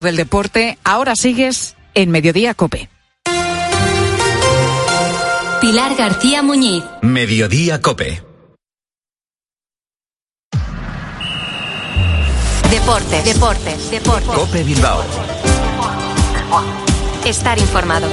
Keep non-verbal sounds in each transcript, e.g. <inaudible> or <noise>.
del deporte, ahora sigues en Mediodía Cope. Pilar García Muñiz. Mediodía Cope. Deportes, deportes, deportes. Cope Bilbao. Estar informado.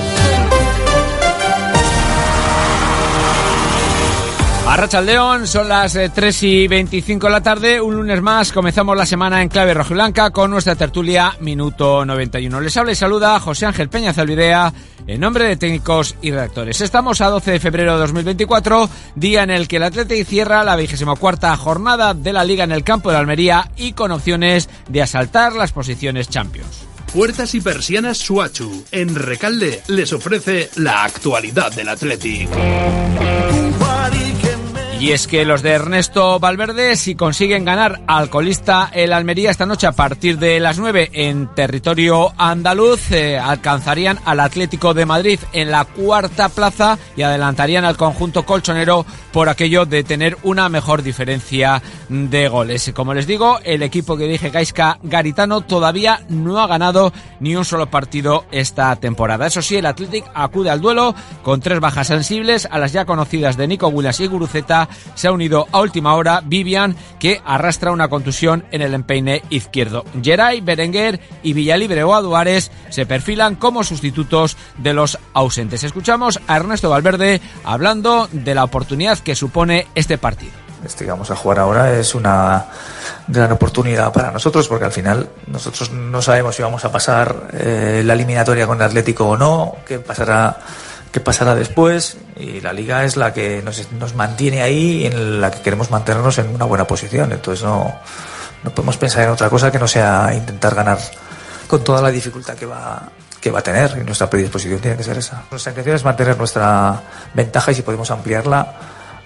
Arracha León, son las 3 eh, y 25 de la tarde, un lunes más, comenzamos la semana en clave rojiblanca con nuestra tertulia Minuto 91. Les habla y saluda José Ángel Peña Zalvidea, en nombre de técnicos y redactores. Estamos a 12 de febrero de 2024, día en el que el Atlético cierra la 24 jornada de la Liga en el campo de Almería y con opciones de asaltar las posiciones Champions. Puertas y persianas Suachu, en Recalde, les ofrece la actualidad del Atlético. Y es que los de Ernesto Valverde, si consiguen ganar al colista el Almería esta noche a partir de las 9 en territorio andaluz, eh, alcanzarían al Atlético de Madrid en la cuarta plaza y adelantarían al conjunto colchonero por aquello de tener una mejor diferencia de goles. Como les digo, el equipo que dirige Gaisca Garitano todavía no ha ganado ni un solo partido esta temporada. Eso sí, el Atlético acude al duelo con tres bajas sensibles a las ya conocidas de Nico Williams y Guruceta se ha unido a última hora Vivian, que arrastra una contusión en el empeine izquierdo. Geray, Berenguer y Villalibre o Aduares se perfilan como sustitutos de los ausentes. Escuchamos a Ernesto Valverde hablando de la oportunidad que supone este partido este que vamos a jugar ahora es una gran oportunidad para nosotros porque al final nosotros no sabemos si vamos a pasar eh, la eliminatoria con el Atlético o no, qué pasará qué pasará después y la liga es la que nos, nos mantiene ahí y en la que queremos mantenernos en una buena posición. Entonces no, no podemos pensar en otra cosa que no sea intentar ganar con toda la dificultad que va, que va a tener y nuestra predisposición tiene que ser esa. Nuestra intención es mantener nuestra ventaja y si podemos ampliarla,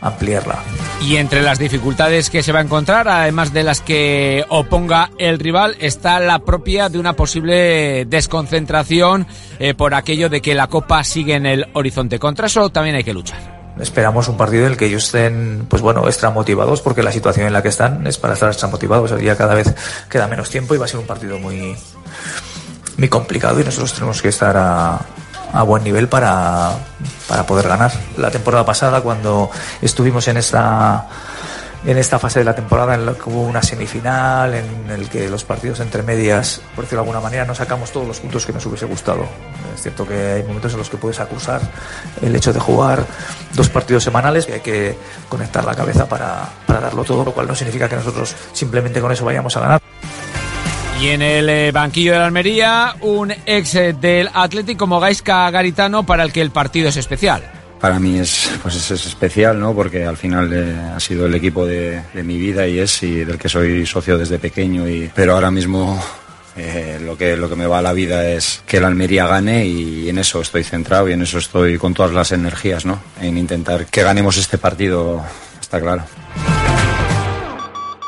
ampliarla. Y entre las dificultades que se va a encontrar, además de las que oponga el rival, está la propia de una posible desconcentración eh, por aquello de que la Copa sigue en el horizonte. Contra eso también hay que luchar esperamos un partido en el que ellos estén, pues bueno, extra motivados, porque la situación en la que están es para estar extra motivados. Día cada vez queda menos tiempo y va a ser un partido muy, muy complicado y nosotros tenemos que estar a, a buen nivel para, para poder ganar. La temporada pasada, cuando estuvimos en esta en esta fase de la temporada en la que hubo una semifinal, en el que los partidos entre medias, por decirlo de alguna manera, no sacamos todos los puntos que nos hubiese gustado. Es cierto que hay momentos en los que puedes acusar el hecho de jugar dos partidos semanales, que hay que conectar la cabeza para, para darlo todo, lo cual no significa que nosotros simplemente con eso vayamos a ganar. Y en el eh, banquillo de la Almería, un ex eh, del Atlético como Gaisca Garitano para el que el partido es especial. Para mí es, pues es especial, ¿no? Porque al final eh, ha sido el equipo de, de, mi vida y es y del que soy socio desde pequeño. Y, pero ahora mismo eh, lo, que, lo que me va a la vida es que la Almería gane y en eso estoy centrado y en eso estoy con todas las energías, ¿no? En intentar que ganemos este partido, está claro.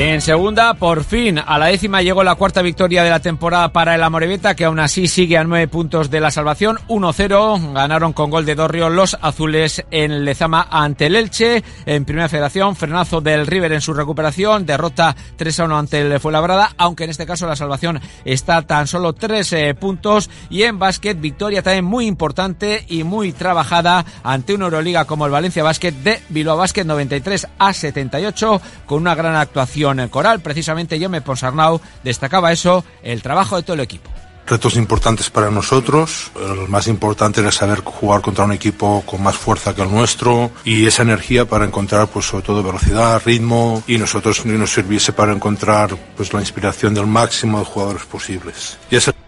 En segunda, por fin, a la décima llegó la cuarta victoria de la temporada para el Amorebieta, que aún así sigue a nueve puntos de la salvación. 1-0, ganaron con gol de Dorrio los azules en Lezama ante el Elche. En primera federación, frenazo del River en su recuperación, derrota 3-1 ante el Fuenlabrada, aunque en este caso la salvación está tan solo tres eh, puntos. Y en básquet, victoria también muy importante y muy trabajada ante una Euroliga como el Valencia Básquet de Bilbao Básquet 93 a 78, con una gran actuación en coral. Precisamente Yome Ponsarnau destacaba eso, el trabajo de todo el equipo retos importantes para nosotros. El más importante era saber jugar contra un equipo con más fuerza que el nuestro y esa energía para encontrar, pues, sobre todo velocidad, ritmo y nosotros nos sirviese para encontrar, pues, la inspiración del máximo de jugadores posibles.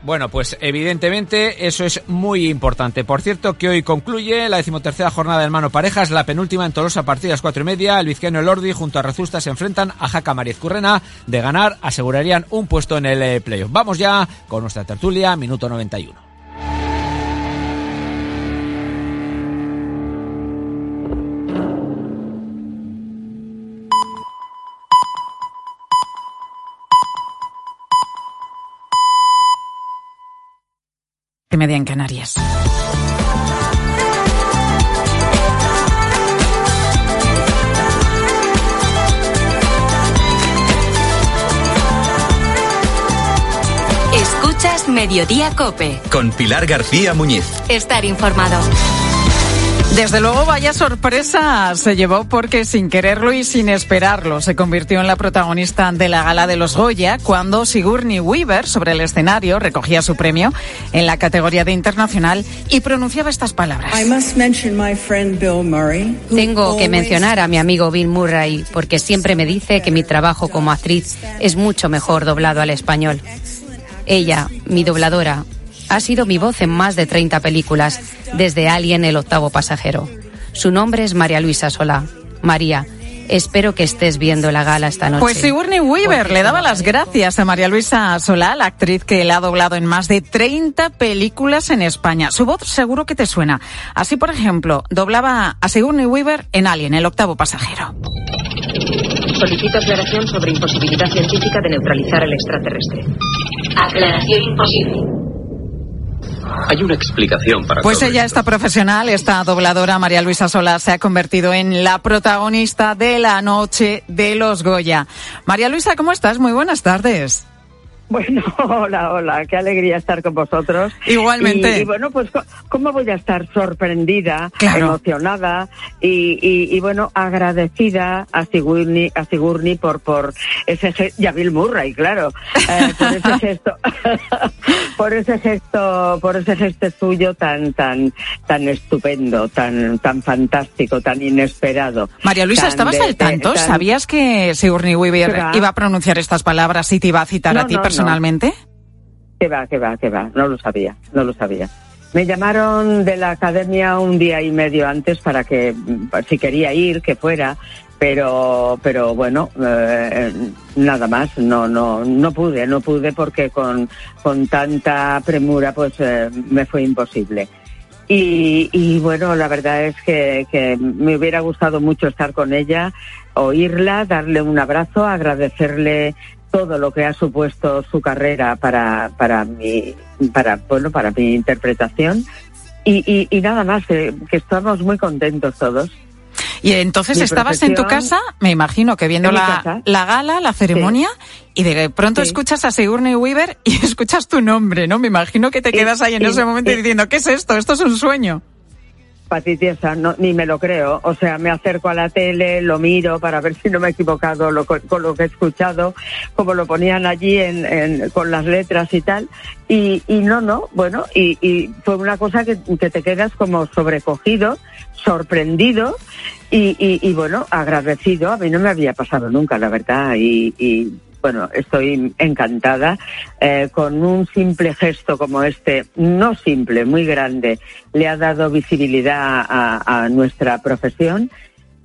Bueno, pues evidentemente eso es muy importante. Por cierto, que hoy concluye la decimotercera jornada del Mano Parejas, la penúltima en Tolosa, partidas cuatro y media. El vizqueno Elordi junto a Rezusta se enfrentan a Jaca Mariez Currena. De ganar, asegurarían un puesto en el eh, playoff. Vamos ya con nuestra tertulia, minuto 91. Media en Canarias. Escuchas Mediodía Cope. Con Pilar García Muñiz. Estar informado. Desde luego, vaya sorpresa se llevó porque sin quererlo y sin esperarlo se convirtió en la protagonista de la gala de los Goya cuando Sigourney Weaver sobre el escenario recogía su premio en la categoría de internacional y pronunciaba estas palabras. Tengo que mencionar a mi amigo Bill Murray porque siempre me dice que mi trabajo como actriz es mucho mejor doblado al español. Ella, mi dobladora, ha sido mi voz en más de 30 películas, desde Alien el octavo pasajero. Su nombre es María Luisa Solá. María, espero que estés viendo la gala esta noche. Pues Sigourney Weaver le daba las gracias a María Luisa Solá, la actriz que le ha doblado en más de 30 películas en España. Su voz seguro que te suena. Así, por ejemplo, doblaba a Sigourney Weaver en Alien, el octavo pasajero. Solicito aclaración sobre imposibilidad científica de neutralizar al extraterrestre. Aclaración imposible. Hay una explicación para Pues todo ella, esta profesional, esta dobladora, María Luisa Solá, se ha convertido en la protagonista de la noche de los Goya. María Luisa, ¿cómo estás? Muy buenas tardes. Bueno, <laughs> hola, hola, qué alegría estar con vosotros. Igualmente. Y, y bueno, pues, ¿cómo voy a estar sorprendida, Claro. emocionada y, y, y, bueno, agradecida a Sigourney, a Sigourney por, por ese gesto, y a Bill Murray, claro, eh, por ese <laughs> gesto, <laughs> por ese gesto, por ese gesto suyo tan, tan, tan estupendo, tan, tan fantástico, tan inesperado. María Luisa, ¿estabas de- al tanto? tan- ¿Sabías que Sigourney Weaver iba a pronunciar estas palabras y te iba a citar No, a ti no, no. Personalmente? Que va, que va, que va. No lo sabía, no lo sabía. Me llamaron de la academia un día y medio antes para que, mm, si quería ir, que fuera, pero, pero bueno, eh, nada más. No, no, no pude, no pude porque con, con tanta premura, pues eh, me fue imposible. Y, bueno, la verdad es que me hubiera gustado mucho estar con ella, oírla, darle un abrazo, agradecerle todo lo que ha supuesto su carrera para, para mi, para, bueno, para mi interpretación. Y, y, y nada más, que, que estamos muy contentos todos. Y entonces Mi estabas en tu casa, me imagino que viendo la, la gala, la ceremonia, y de pronto Sí. escuchas a Sigourney Weaver y <laughs> escuchas tu nombre, ¿no? Me imagino que te quedas ahí en y- ese momento y- diciendo, ¿qué es esto? Esto es un sueño. Patitiesa, no, ni me lo creo. O sea, me acerco a la tele, lo miro para ver si no me he equivocado lo, co- con lo que he escuchado, como lo ponían allí en, en- con las letras y tal. Y, y no, no, bueno, y, y fue una cosa que, te quedas como sobrecogido, sorprendido y, y, bueno, agradecido. A mí no me había pasado nunca, la verdad. Y bueno, estoy encantada eh, con un simple gesto como este, no simple, muy grande, le ha dado visibilidad a, nuestra profesión.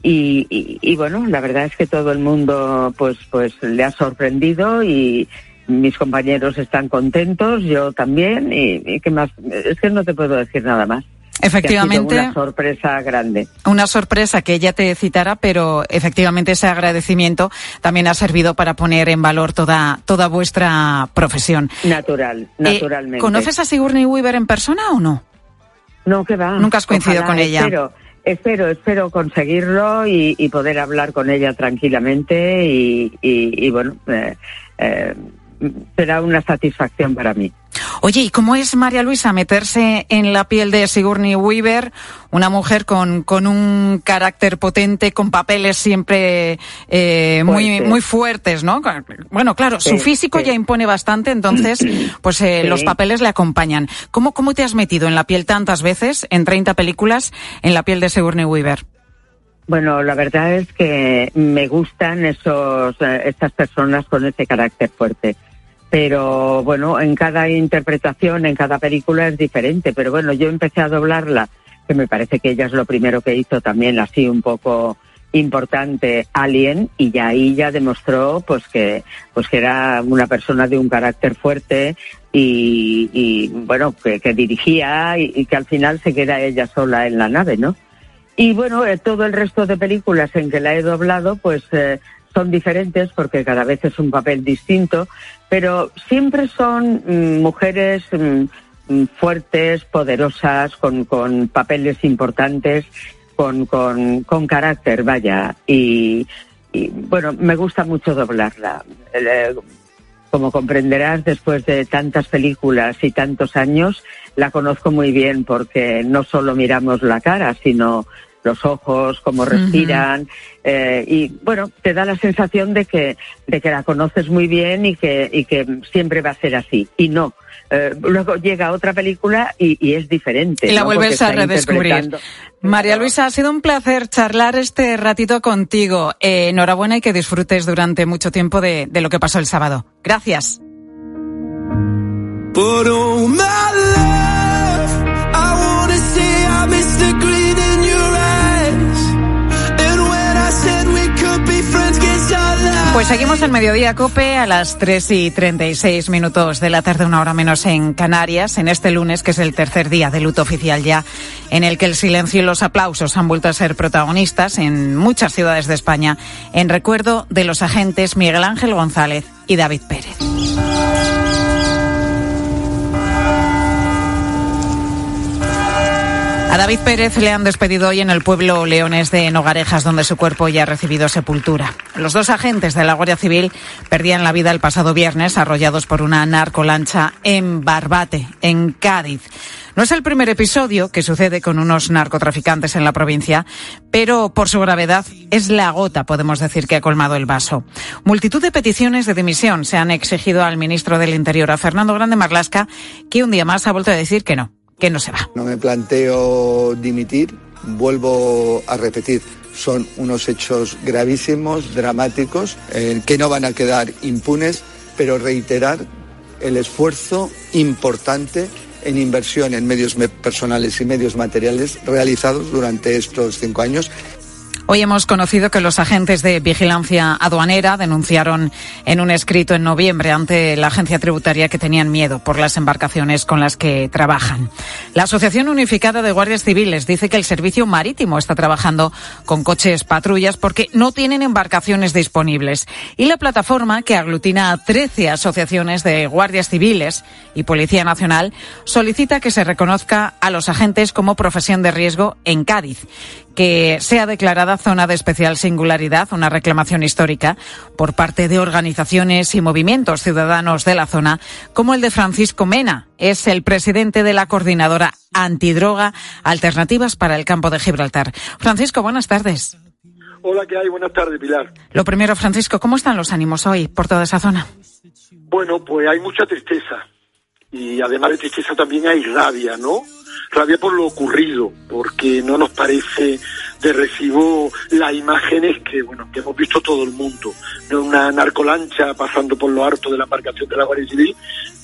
Y, y- y, bueno, la verdad es que todo el mundo pues pues le ha sorprendido y mis compañeros están contentos, yo también y, y qué más, es que no te puedo decir nada más. Que ha sido Efectivamente. una sorpresa grande. Una sorpresa que ella te citara, pero efectivamente ese agradecimiento también ha servido para poner en valor toda, toda vuestra profesión. Natural, Eh, naturalmente. ¿Conoces a Sigourney Weaver en persona o no? No, que va. Nunca has coincidido Ojalá, con ella. Espero, espero, espero conseguirlo y, y poder hablar con ella tranquilamente y, y- y, bueno, eh, eh, será una satisfacción para mí. Oye, ¿y cómo es María Luisa meterse en la piel de Sigourney Weaver, una mujer con, con un carácter potente, con papeles siempre eh, muy, Fuertes. muy fuertes, ¿no? Bueno, claro, su físico sí. ya impone bastante, entonces, <clears throat> pues eh, Sí. los papeles le acompañan. ¿Cómo, ¿Cómo te has metido en la piel tantas veces, en 30 películas, en la piel de Sigourney Weaver? Bueno, la verdad es que me gustan esos, eh, estas personas con ese carácter fuerte. Pero bueno, en cada interpretación, en cada película es diferente. Pero bueno, yo empecé a doblarla, que me parece que ella es lo primero que hizo también así un poco importante Alien y ya ahí ya demostró pues que pues que era una persona de un carácter fuerte y, bueno que, que dirigía y, y que al final se queda ella sola en la nave no y bueno, eh, todo el resto de películas en que la he doblado, pues eh, son diferentes porque cada vez es un papel distinto, pero siempre son mm, mujeres mm, mm, fuertes, poderosas, con, con papeles importantes, con, con, con carácter, vaya. Y, bueno, me gusta mucho doblarla. Eh, como comprenderás, después de tantas películas y tantos años, la conozco muy bien porque no solo miramos la cara, sino los ojos, cómo respiran, eh, y bueno, te da la sensación de que, de que la conoces muy bien y que, y que siempre va a ser así. Y no. Eh, luego llega otra película y, y es diferente. Y la ¿no? vuelves Porque a redescubrir. María Luisa, ha sido un placer charlar este ratito contigo. Eh, enhorabuena y que disfrutes durante mucho tiempo de, de lo que pasó el sábado. Gracias. But oh my love, I wanna say I miss the green Pues seguimos en Mediodía Cope a las 3 y 36 minutos de la tarde, una hora menos en Canarias, en este lunes, que es el tercer día de luto oficial ya, en el que el silencio y los aplausos han vuelto a ser protagonistas en muchas ciudades de España, en recuerdo de los agentes Miguel Ángel González y David Pérez. A David Pérez le han despedido hoy en el pueblo leones de Nogarejas, donde su cuerpo ya ha recibido sepultura. Los dos agentes de la Guardia Civil perdían la vida el pasado viernes, arrollados por una narcolancha en Barbate, en Cádiz. No es el primer episodio que sucede con unos narcotraficantes en la provincia, pero por su gravedad es la gota, podemos decir, que ha colmado el vaso. Multitud de peticiones de dimisión se han exigido al ministro del Interior, a Fernando Grande Marlasca, que un día más ha vuelto a decir que no, que no se va. No me planteo dimitir, vuelvo a repetir, son unos hechos gravísimos, dramáticos, eh, que no van a quedar impunes, pero reiterar el esfuerzo importante en inversión en medios me- personales y medios materiales realizados durante estos cinco años Hoy hemos conocido que los agentes de vigilancia aduanera denunciaron en un escrito en noviembre ante la agencia tributaria que tenían miedo por las embarcaciones con las que trabajan. La Asociación Unificada de Guardias Civiles dice que el servicio marítimo está trabajando con coches patrullas porque no tienen embarcaciones disponibles. Y la plataforma, que aglutina a 13 asociaciones de guardias civiles y Policía Nacional, solicita que se reconozca a los agentes como profesión de riesgo en Cádiz que sea declarada zona de especial singularidad, una reclamación histórica por parte de organizaciones y movimientos ciudadanos de la zona, como el de Francisco Mena. Es el presidente de la coordinadora antidroga Alternativas para el Campo de Gibraltar. Francisco, buenas tardes. Hola, ¿qué hay? Buenas tardes, Pilar. Lo primero, Francisco, ¿cómo están los ánimos hoy por toda esa zona? Bueno, pues hay mucha tristeza. Y además de tristeza también hay rabia, ¿no? Rabia por lo ocurrido, porque no nos parece de recibo las imágenes que, bueno, que hemos visto todo el mundo. De una narcolancha pasando por lo harto de la embarcación de la Guardia Civil.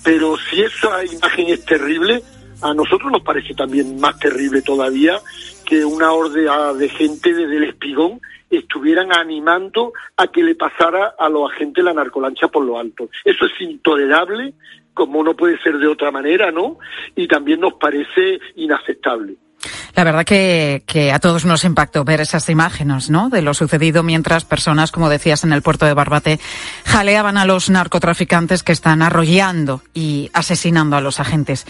Pero si esa imagen es terrible, a nosotros nos parece también más terrible todavía que una horda de gente desde el espigón estuvieran animando a que le pasara a los agentes la narcolancha por lo alto. Eso es intolerable, como no puede ser de otra manera, ¿no? Y también nos parece inaceptable. La verdad que, que a todos nos impactó ver esas imágenes, ¿no? De lo sucedido mientras personas, como decías, en el puerto de Barbate jaleaban a los narcotraficantes que están arrollando y asesinando a los agentes.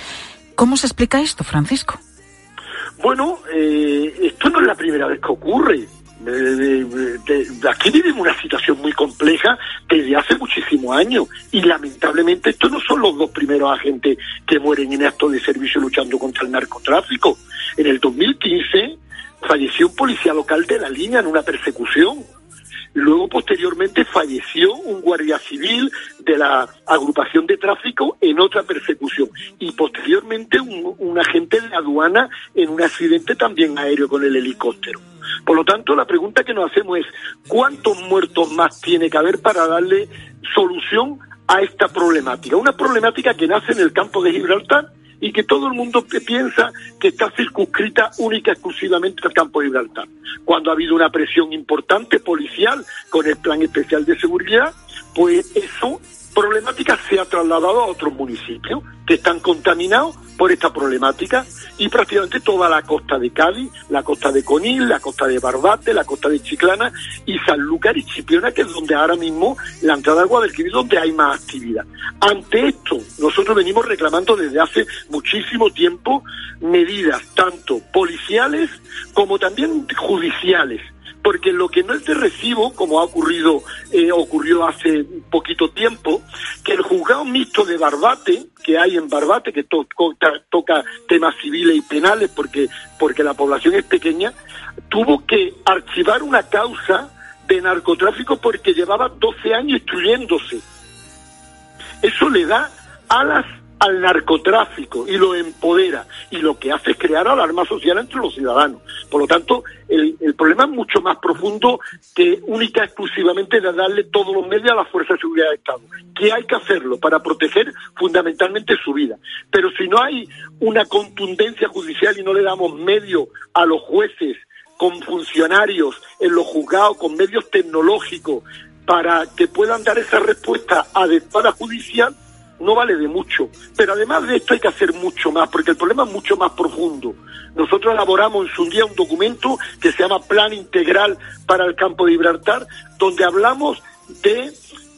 ¿Cómo se explica esto, Francisco? Bueno, eh, esto no es la primera vez que ocurre. De aquí vivimos una situación muy compleja desde hace muchísimos años y lamentablemente estos no son los dos primeros agentes que mueren en actos de servicio luchando contra el narcotráfico. En el 2015 falleció un policía local de la línea en una persecución. Luego, posteriormente, falleció un guardia civil de la agrupación de tráfico en otra persecución. Y posteriormente, un, agente de la aduana en un accidente también aéreo con el helicóptero. Por lo tanto, la pregunta que nos hacemos es, ¿cuántos muertos más tiene que haber para darle solución a esta problemática? Una problemática que nace en el campo de Gibraltar y que todo el mundo piensa que está circunscrita única exclusivamente al campo de Gibraltar. Cuando ha habido una presión importante policial con el plan especial de seguridad, pues eso problemática se ha trasladado a otros municipios que están contaminados por esta problemática y prácticamente toda la costa de Cádiz, la costa de Conil, la costa de Barbate, la costa de Chiclana y Sanlúcar y Chipiona, que es donde ahora mismo la entrada del Guadalquivir, donde hay más actividad. Ante esto, nosotros venimos reclamando desde hace muchísimo tiempo medidas tanto policiales como también judiciales porque lo que no es de recibo, como ha ocurrido, eh, ocurrió hace poquito tiempo, que el juzgado mixto de Barbate, que hay en Barbate, que toca temas civiles y penales porque, porque la población es pequeña, tuvo que archivar una causa de narcotráfico porque llevaba 12 años instruyéndose. Eso le da alas al narcotráfico y lo empodera y lo que hace es crear alarma social entre los ciudadanos. Por lo tanto, el, problema es mucho más profundo que única exclusivamente de darle todos los medios a la Fuerza de Seguridad del Estado, que hay que hacerlo para proteger fundamentalmente su vida. Pero si no hay una contundencia judicial y no le damos medios a los jueces con funcionarios en los juzgados, con medios tecnológicos, para que puedan dar esa respuesta adecuada judicial, no vale de mucho. Pero además de esto hay que hacer mucho más, porque el problema es mucho más profundo. Nosotros elaboramos en su día un documento que se llama Plan Integral para el Campo de Gibraltar, donde hablamos de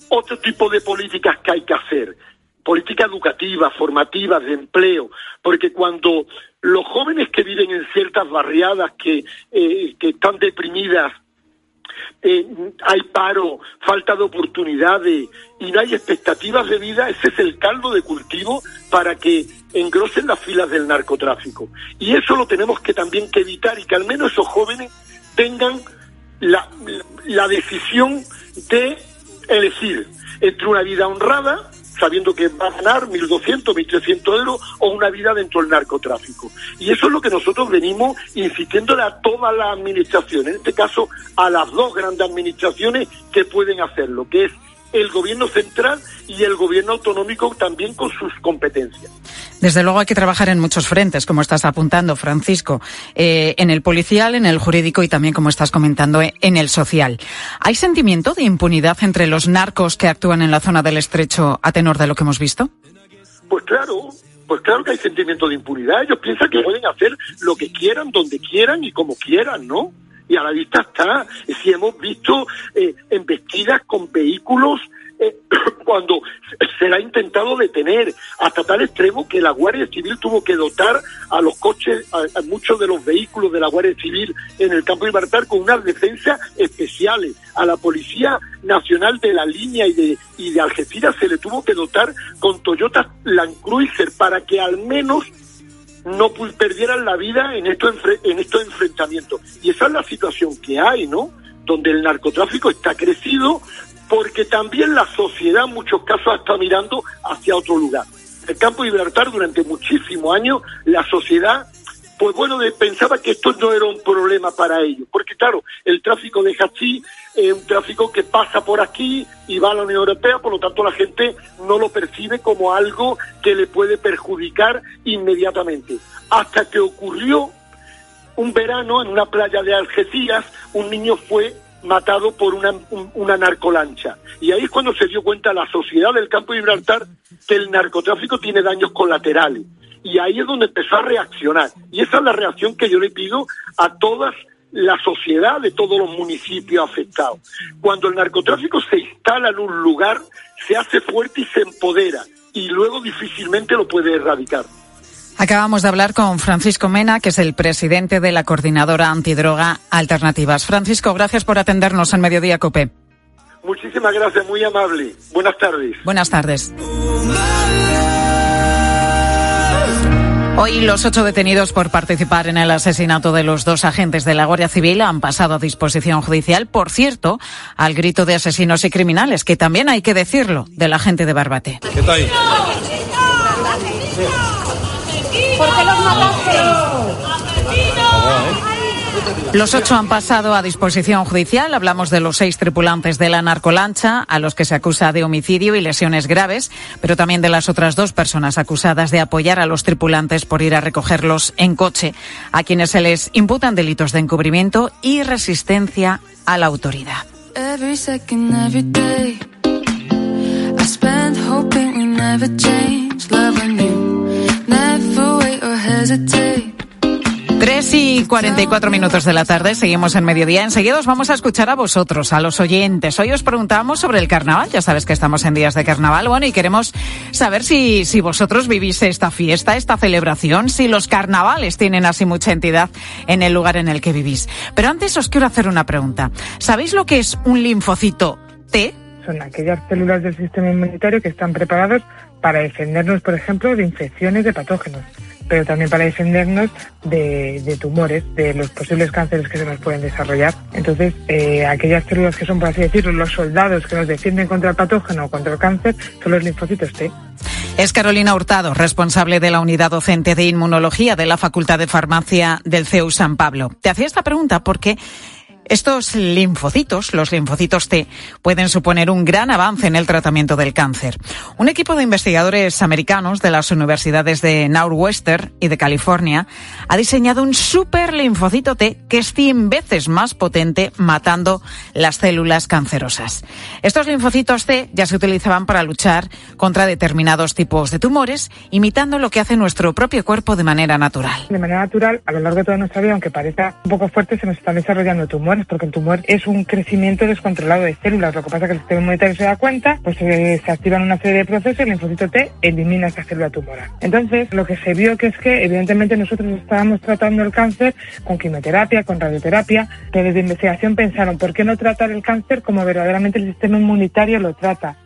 otro tipo de políticas que hay que hacer. Políticas educativas, formativas, de empleo, porque cuando los jóvenes que viven en ciertas barriadas que, eh, que están deprimidas eh, hay paro, falta de oportunidades y no hay expectativas de vida, ese es el caldo de cultivo para que engrosen las filas del narcotráfico. Y eso lo tenemos que también que evitar y que al menos esos jóvenes tengan la, la decisión de elegir entre una vida honrada sabiendo que va a ganar 1.200, 1.300 euros o una vida dentro del narcotráfico. Y eso es lo que nosotros venimos insistiéndole a todas las administraciones, en este caso a las dos grandes administraciones que pueden hacerlo, que es el gobierno central y el gobierno autonómico también con sus competencias. Desde luego hay que trabajar en muchos frentes, como estás apuntando, Francisco, eh, en el policial, en el jurídico y también, como estás comentando, en el social. ¿Hay sentimiento de impunidad entre los narcos que actúan en la zona del estrecho a tenor de lo que hemos visto? Pues claro, pues claro que hay sentimiento de impunidad. Ellos piensan que pueden hacer lo que quieran, donde quieran y como quieran, ¿no? Y a la vista está. Si hemos visto eh, embestidas con vehículos eh, <coughs> cuando se la ha intentado detener hasta tal extremo que la Guardia Civil tuvo que dotar a los coches, a, muchos de los vehículos de la Guardia Civil en el campo de Gibraltar con unas defensas especiales. A la Policía Nacional de la Línea y de, y de Algeciras se le tuvo que dotar con Toyota Land Cruiser para que al menos no perdieran la vida en estos, en estos enfrentamientos. Y esa es la situación que hay, ¿no? Donde el narcotráfico está crecido, porque también la sociedad en muchos casos está mirando hacia otro lugar. El campo de Gibraltar durante muchísimos años la sociedad pues bueno, pensaba que esto no era un problema para ellos, porque claro, el tráfico de hachís es un tráfico que pasa por aquí y va a la Unión Europea, por lo tanto la gente no lo percibe como algo que le puede perjudicar inmediatamente. Hasta que ocurrió un verano en una playa de Algeciras, un niño fue matado por una, una narcolancha. Y ahí es cuando se dio cuenta la sociedad del campo de Gibraltar que el narcotráfico tiene daños colaterales. Y ahí es donde empezó a reaccionar. Y esa es la reacción que yo le pido a todas la sociedad de todos los municipios afectados. Cuando el narcotráfico se instala en un lugar, se hace fuerte y se empodera. Y luego difícilmente lo puede erradicar. Acabamos de hablar con Francisco Mena, que es el presidente de la Coordinadora Antidroga Alternativas. Francisco, gracias por atendernos en Mediodía Cope. Muchísimas gracias, muy amable. Buenas tardes. Buenas tardes. Hoy los ocho detenidos por participar en el asesinato de los dos agentes de la Guardia Civil han pasado a disposición judicial, por cierto, al grito de asesinos y criminales, que también hay que decirlo, de la gente de Barbate. ¿Qué ¿Por qué los mataste? Los ocho han pasado a disposición judicial. Hablamos de los seis tripulantes de la narcolancha, a los que se acusa de homicidio y lesiones graves, pero también de las otras dos personas acusadas de apoyar a los tripulantes por ir a recogerlos en coche, a quienes se les imputan delitos de encubrimiento y resistencia a la autoridad. 3 y 44 minutos de la tarde, seguimos en mediodía. Enseguida os vamos a escuchar a vosotros, a los oyentes. Hoy os preguntamos sobre el carnaval, ya sabes que estamos en días de carnaval, bueno, y queremos saber si, si vosotros vivís esta fiesta, esta celebración, si los carnavales tienen así mucha entidad en el lugar en el que vivís. Pero antes os quiero hacer una pregunta. ¿Sabéis lo que es un linfocito T? Son aquellas células del sistema inmunitario que están preparados para defendernos, por ejemplo, de infecciones de patógenos, pero también para defendernos de, tumores, de los posibles cánceres que se nos pueden desarrollar. Entonces, eh, aquellas células que son, por así decirlo, los soldados que nos defienden contra el patógeno o contra el cáncer, son los linfocitos T. Es Carolina Hurtado, responsable de la unidad docente de inmunología de la Facultad de Farmacia del CEU San Pablo. Te hacía esta pregunta porque estos linfocitos, los linfocitos T, pueden suponer un gran avance en el tratamiento del cáncer. Un equipo de investigadores americanos de las universidades de Northwestern y de California ha diseñado un super linfocito T que es 100 veces más potente matando las células cancerosas. Estos linfocitos T ya se utilizaban para luchar contra determinados tipos de tumores, imitando lo que hace nuestro propio cuerpo de manera natural. De manera natural, a lo largo de toda nuestra vida, aunque parezca un poco fuerte, se nos están desarrollando tumores, porque el tumor es un crecimiento descontrolado de células. Lo que pasa es que el sistema inmunitario se da cuenta, pues eh, se activan una serie de procesos y el linfocito T elimina esa célula tumoral. Entonces, lo que se vio que es que, evidentemente, nosotros estábamos tratando el cáncer con quimioterapia, con radioterapia, pero desde investigación pensaron, ¿por qué no tratar el cáncer como verdaderamente el sistema inmunitario lo trata?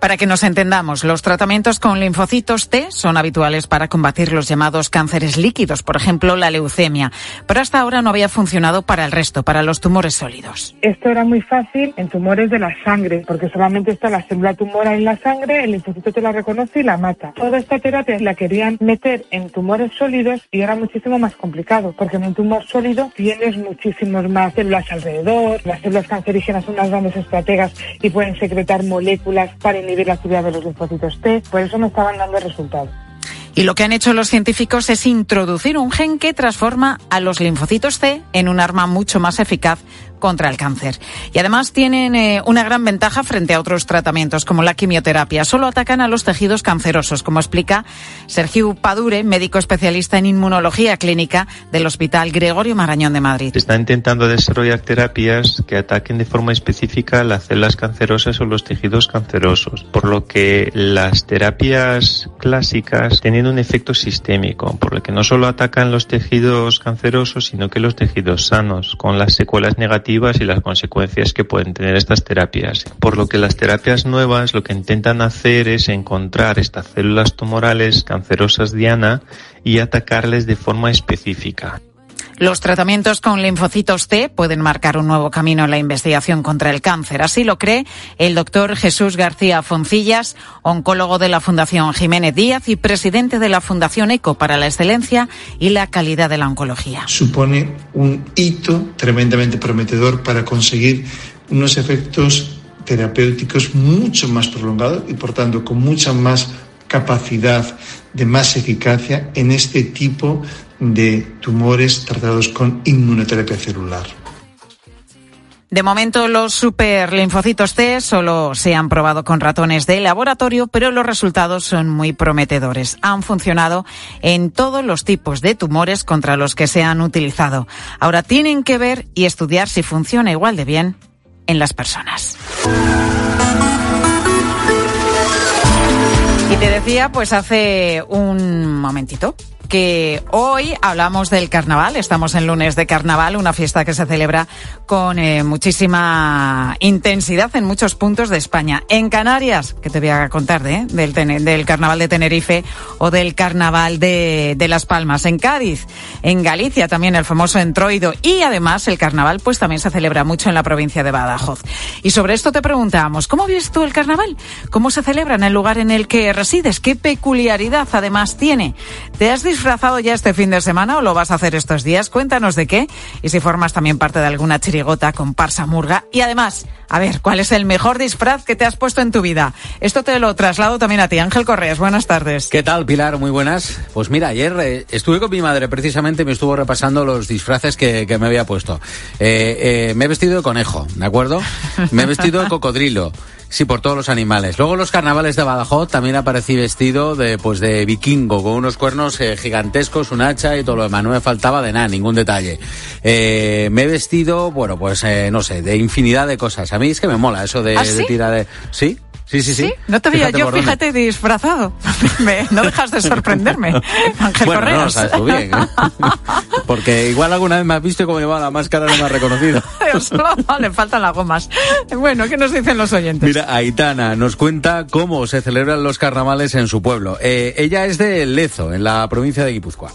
Para que nos entendamos, los tratamientos con linfocitos T son habituales para combatir los llamados cánceres líquidos, por ejemplo, la leucemia, pero hasta ahora no había funcionado para el resto, para los tumores sólidos. Esto era muy fácil en tumores de la sangre, porque solamente está la célula tumoral en la sangre, el linfocito te la reconoce y la mata. Toda esta terapia la querían meter en tumores sólidos y era muchísimo más complicado, porque en un tumor sólido tienes muchísimos más células alrededor, las células cancerígenas son unas grandes estrategas y pueden secretar moléculas para inhibir la actividad de los linfocitos T, por eso no estaban dando resultados. Y lo que han hecho los científicos es introducir un gen que transforma a los linfocitos T en un arma mucho más eficaz contra el cáncer. Y además tienen eh, una gran ventaja frente a otros tratamientos como la quimioterapia. Solo atacan a los tejidos cancerosos, como explica Sergio Padure, médico especialista en inmunología clínica del Hospital Gregorio Marañón de Madrid. Está intentando desarrollar terapias que ataquen de forma específica las células cancerosas o los tejidos cancerosos, por lo que las terapias clásicas tienen un efecto sistémico, por lo que no solo atacan los tejidos cancerosos, sino que los tejidos sanos, con las secuelas negativas y las consecuencias que pueden tener estas terapias. Por lo que las terapias nuevas lo que intentan hacer es encontrar estas células tumorales cancerosas diana y atacarles de forma específica. Los tratamientos con linfocitos T pueden marcar un nuevo camino en la investigación contra el cáncer. Así lo cree el doctor Jesús García Foncillas, oncólogo de la Fundación Jiménez Díaz y presidente de la Fundación ECO para la Excelencia y la Calidad de la Oncología. Supone un hito tremendamente prometedor para conseguir unos efectos terapéuticos mucho más prolongados y, por tanto, con mucha más capacidad de más eficacia en este tipo de tumores tratados con inmunoterapia celular. De momento, los superlinfocitos T solo se han probado con ratones de laboratorio, pero los resultados son muy prometedores. Han funcionado en todos los tipos de tumores contra los que se han utilizado. Ahora tienen que ver y estudiar si funciona igual de bien en las personas. Y te decía, pues hace un momentito, que hoy hablamos del carnaval, estamos en lunes de carnaval, una fiesta que se celebra con eh, muchísima intensidad en muchos puntos de España. En Canarias, que te voy a contar de, del, del, carnaval de Tenerife o del carnaval de, Las Palmas. En Cádiz, en Galicia también el famoso entroido y además el carnaval pues también se celebra mucho en la provincia de Badajoz. Y sobre esto te preguntábamos, ¿cómo vives tú el carnaval? ¿Cómo se celebra en el lugar en el que resides? ¿Qué peculiaridad además tiene? ¿Te has disfrazado ya este fin de semana o lo vas a hacer estos días? Cuéntanos de qué y si formas también parte de alguna chirigota con parsa murga. Y además, a ver, ¿cuál es el mejor disfraz que te has puesto en tu vida? Esto te lo traslado también a ti, Ángel Correas. Buenas tardes. ¿Qué tal, Pilar? Muy buenas. Pues mira, ayer eh, estuve con mi madre precisamente y me estuvo repasando los disfraces que, que me había puesto. Eh, eh, me he vestido de conejo, ¿de acuerdo? Me he vestido de <laughs> cocodrilo. Sí, por todos los animales. Luego los carnavales de Badajoz también aparecí vestido de pues de vikingo, con unos cuernos eh, gigantescos, un hacha y todo lo demás. No me faltaba de nada, ningún detalle. Eh, me he vestido, bueno, pues eh, no sé, de infinidad de cosas. A mí es que me mola eso de, ¿Ah, de tirar de... ¿Sí? Sí, sí, sí. No te veía yo, dónde. fíjate, disfrazado. <laughs> Me- no dejas de <laughs> sorprenderme, Ángel Bueno, no Correas. lo sabes tú bien. ¿eh? <laughs> Porque igual alguna vez me has visto y como llevaba la máscara no me has reconocido. Le faltan las gomas. Bueno, ¿qué nos dicen los oyentes? Mira, Aitana nos cuenta cómo se celebran los carnavales en su pueblo. Eh, ella es de Lezo, en la provincia de Guipúzcoa.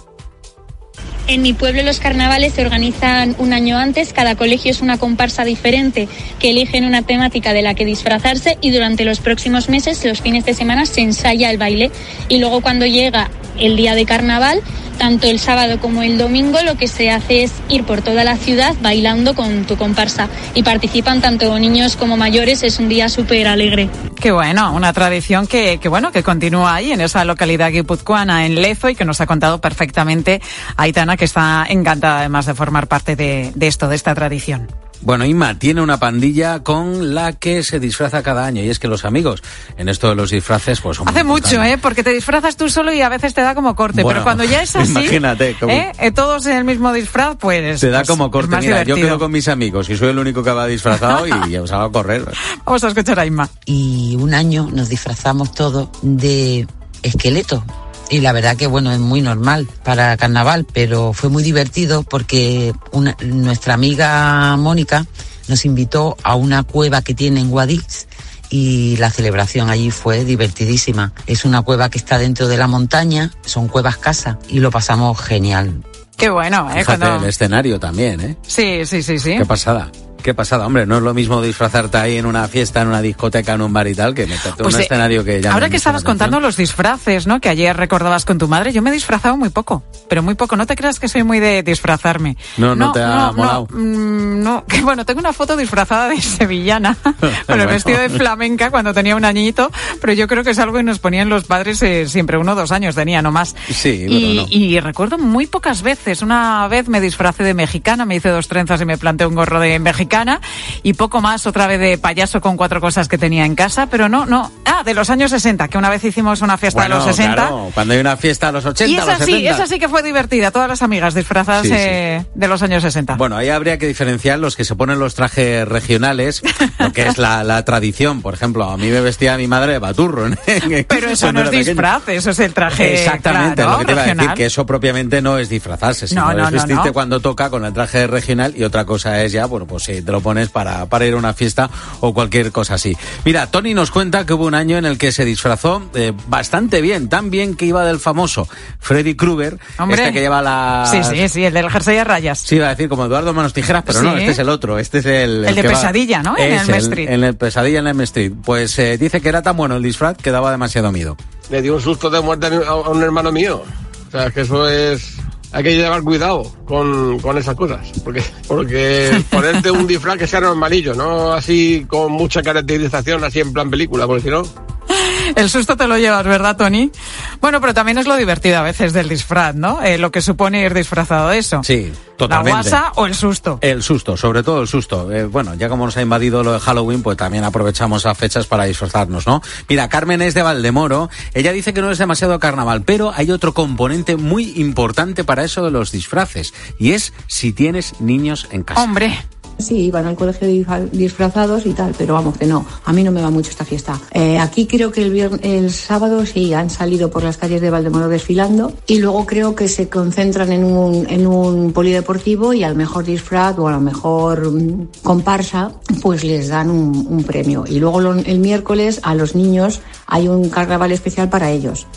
En mi pueblo los carnavales se organizan un año antes, cada colegio es una comparsa diferente que eligen una temática de la que disfrazarse y durante los próximos meses, los fines de semana, se ensaya el baile. Y luego cuando llega el día de carnaval, tanto el sábado como el domingo, lo que se hace es ir por toda la ciudad bailando con tu comparsa y participan tanto niños como mayores, es un día súper alegre. Qué bueno, una tradición que, bueno, que continúa ahí en esa localidad guipuzcoana, en Lezo, y que nos ha contado perfectamente Aitana, que está encantada además de formar parte de esto, de esta tradición. Bueno, Inma tiene una pandilla con la que se disfraza cada año y es que los amigos en esto de los disfraces pues son muy Hace mucho. ¿eh? Porque te disfrazas tú solo y a veces te da como corte, Bueno, pero cuando ya es <laughs> así, imagínate, como- ¿eh? Eh, todos en el mismo disfraz, pues... Te da pues, como corte. más Mira, yo divertido. quedo con mis amigos y soy el único que va disfrazado y <laughs> ya os hago correr. Vamos a escuchar a Inma. y un año nos disfrazamos todos de esqueleto. Y la verdad que bueno, es muy normal para carnaval, pero fue muy divertido porque una- nuestra amiga Mónica nos invitó a una cueva que tiene en Guadix y la celebración allí fue divertidísima. Es una cueva que está dentro de la montaña, son cuevas casa y lo pasamos genial. Qué bueno, ¿eh? Fíjate, Cuando... el escenario también, ¿eh? Sí, sí, sí, sí. Qué pasada. Qué pasada, hombre, no es lo mismo disfrazarte ahí en una fiesta, en una discoteca, en un bar y tal, que meterte en Pues, un eh, escenario que ya Ahora que estabas contando los disfraces, ¿no? Que ayer recordabas con tu madre, yo me he disfrazado muy poco, pero muy poco. No te creas que soy muy de disfrazarme. No, no te ha molado. No, mm, no. <laughs> que bueno, tengo una foto disfrazada de sevillana, <laughs> con el Bueno. vestido de flamenca cuando tenía un añito, pero yo creo que es algo que nos ponían los padres eh, siempre, uno o dos años tenía nomás. Sí, Y, no. y recuerdo muy pocas veces. Una vez me disfracé de mexicana, me hice dos trenzas y me planté un gorro de mexicana. Y poco más, otra vez de payaso con cuatro cosas que tenía en casa. Pero no, no. Ah, de los años 60, que una vez hicimos una fiesta Bueno, de los 60. claro, cuando hay una fiesta a los 80, Y esa los sí, 70. esa sí que fue divertida. Todas las amigas disfrazadas Sí, sí. eh, de los años 60. Bueno, ahí habría que diferenciar los que se ponen los trajes regionales, lo que es la, <laughs> la tradición. Por ejemplo, a mí me vestía mi madre de baturro. ¿no? <laughs> pero eso no es disfraz, eso es el traje. Exactamente, claro, lo que te iba a decir, que eso propiamente no es disfrazarse, sino No, no, es vestirte cuando toca con el traje regional y otra cosa es ya, bueno, pues si te lo pones para, para ir a una fiesta o cualquier cosa así. Mira, Tony nos cuenta que hubo un año en el que se disfrazó eh, bastante bien, tan bien que iba del famoso Freddy Krueger, Hombre. este que lleva la... Sí, sí, sí, el del jersey a rayas. Sí, iba a decir como Eduardo Manos Tijeras, pero no, este es el otro, este es el... El de va- Pesadilla, ¿no? En Es Elm Street. En el Pesadilla en Elm Street. Pues eh, dice que era tan bueno el disfraz que daba demasiado miedo. Le dio un susto de muerte a, mi- a un hermano mío. O sea, que eso es... Hay que llevar cuidado con, con esas cosas. Porque, porque ponerte un disfraz que sea normalillo, no así con mucha caracterización, así en plan película, porque si no... El susto te lo llevas, ¿verdad, Tony? Bueno, pero también es lo divertido a veces del disfraz, ¿no? Eh, lo que supone ir disfrazado de eso. Sí, La totalmente. guasa o el susto. El susto, sobre todo el susto. Eh, bueno, ya como nos ha invadido lo de Halloween, pues también aprovechamos las fechas para disfrazarnos, ¿no? Mira, Carmen es de Valdemoro. Ella dice que no es demasiado carnaval, pero hay otro componente muy importante para eso de los disfraces. Y es si tienes niños en casa. Hombre. Sí, van al colegio disfrazados y tal, pero vamos que no, a mí no me va mucho esta fiesta. Eh, aquí creo que el, vier- el sábado sí han salido por las calles de Valdemoro desfilando y luego creo que se concentran en un, en un polideportivo y al mejor disfraz o a la mejor mm, comparsa pues les dan un, premio. Y luego lo- el miércoles a los niños hay un carnaval especial para ellos.